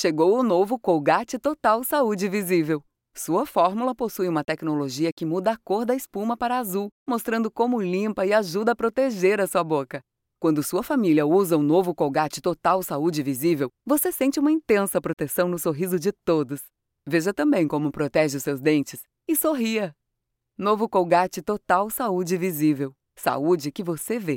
Chegou o novo Colgate Total Saúde Visível. Sua fórmula possui uma tecnologia que muda a cor da espuma para azul, mostrando como limpa e ajuda a proteger a sua boca. Quando sua família usa o novo Colgate Total Saúde Visível, você sente uma intensa proteção no sorriso de todos. Veja também como protege os seus dentes e sorria. Novo Colgate Total Saúde Visível. Saúde que você vê.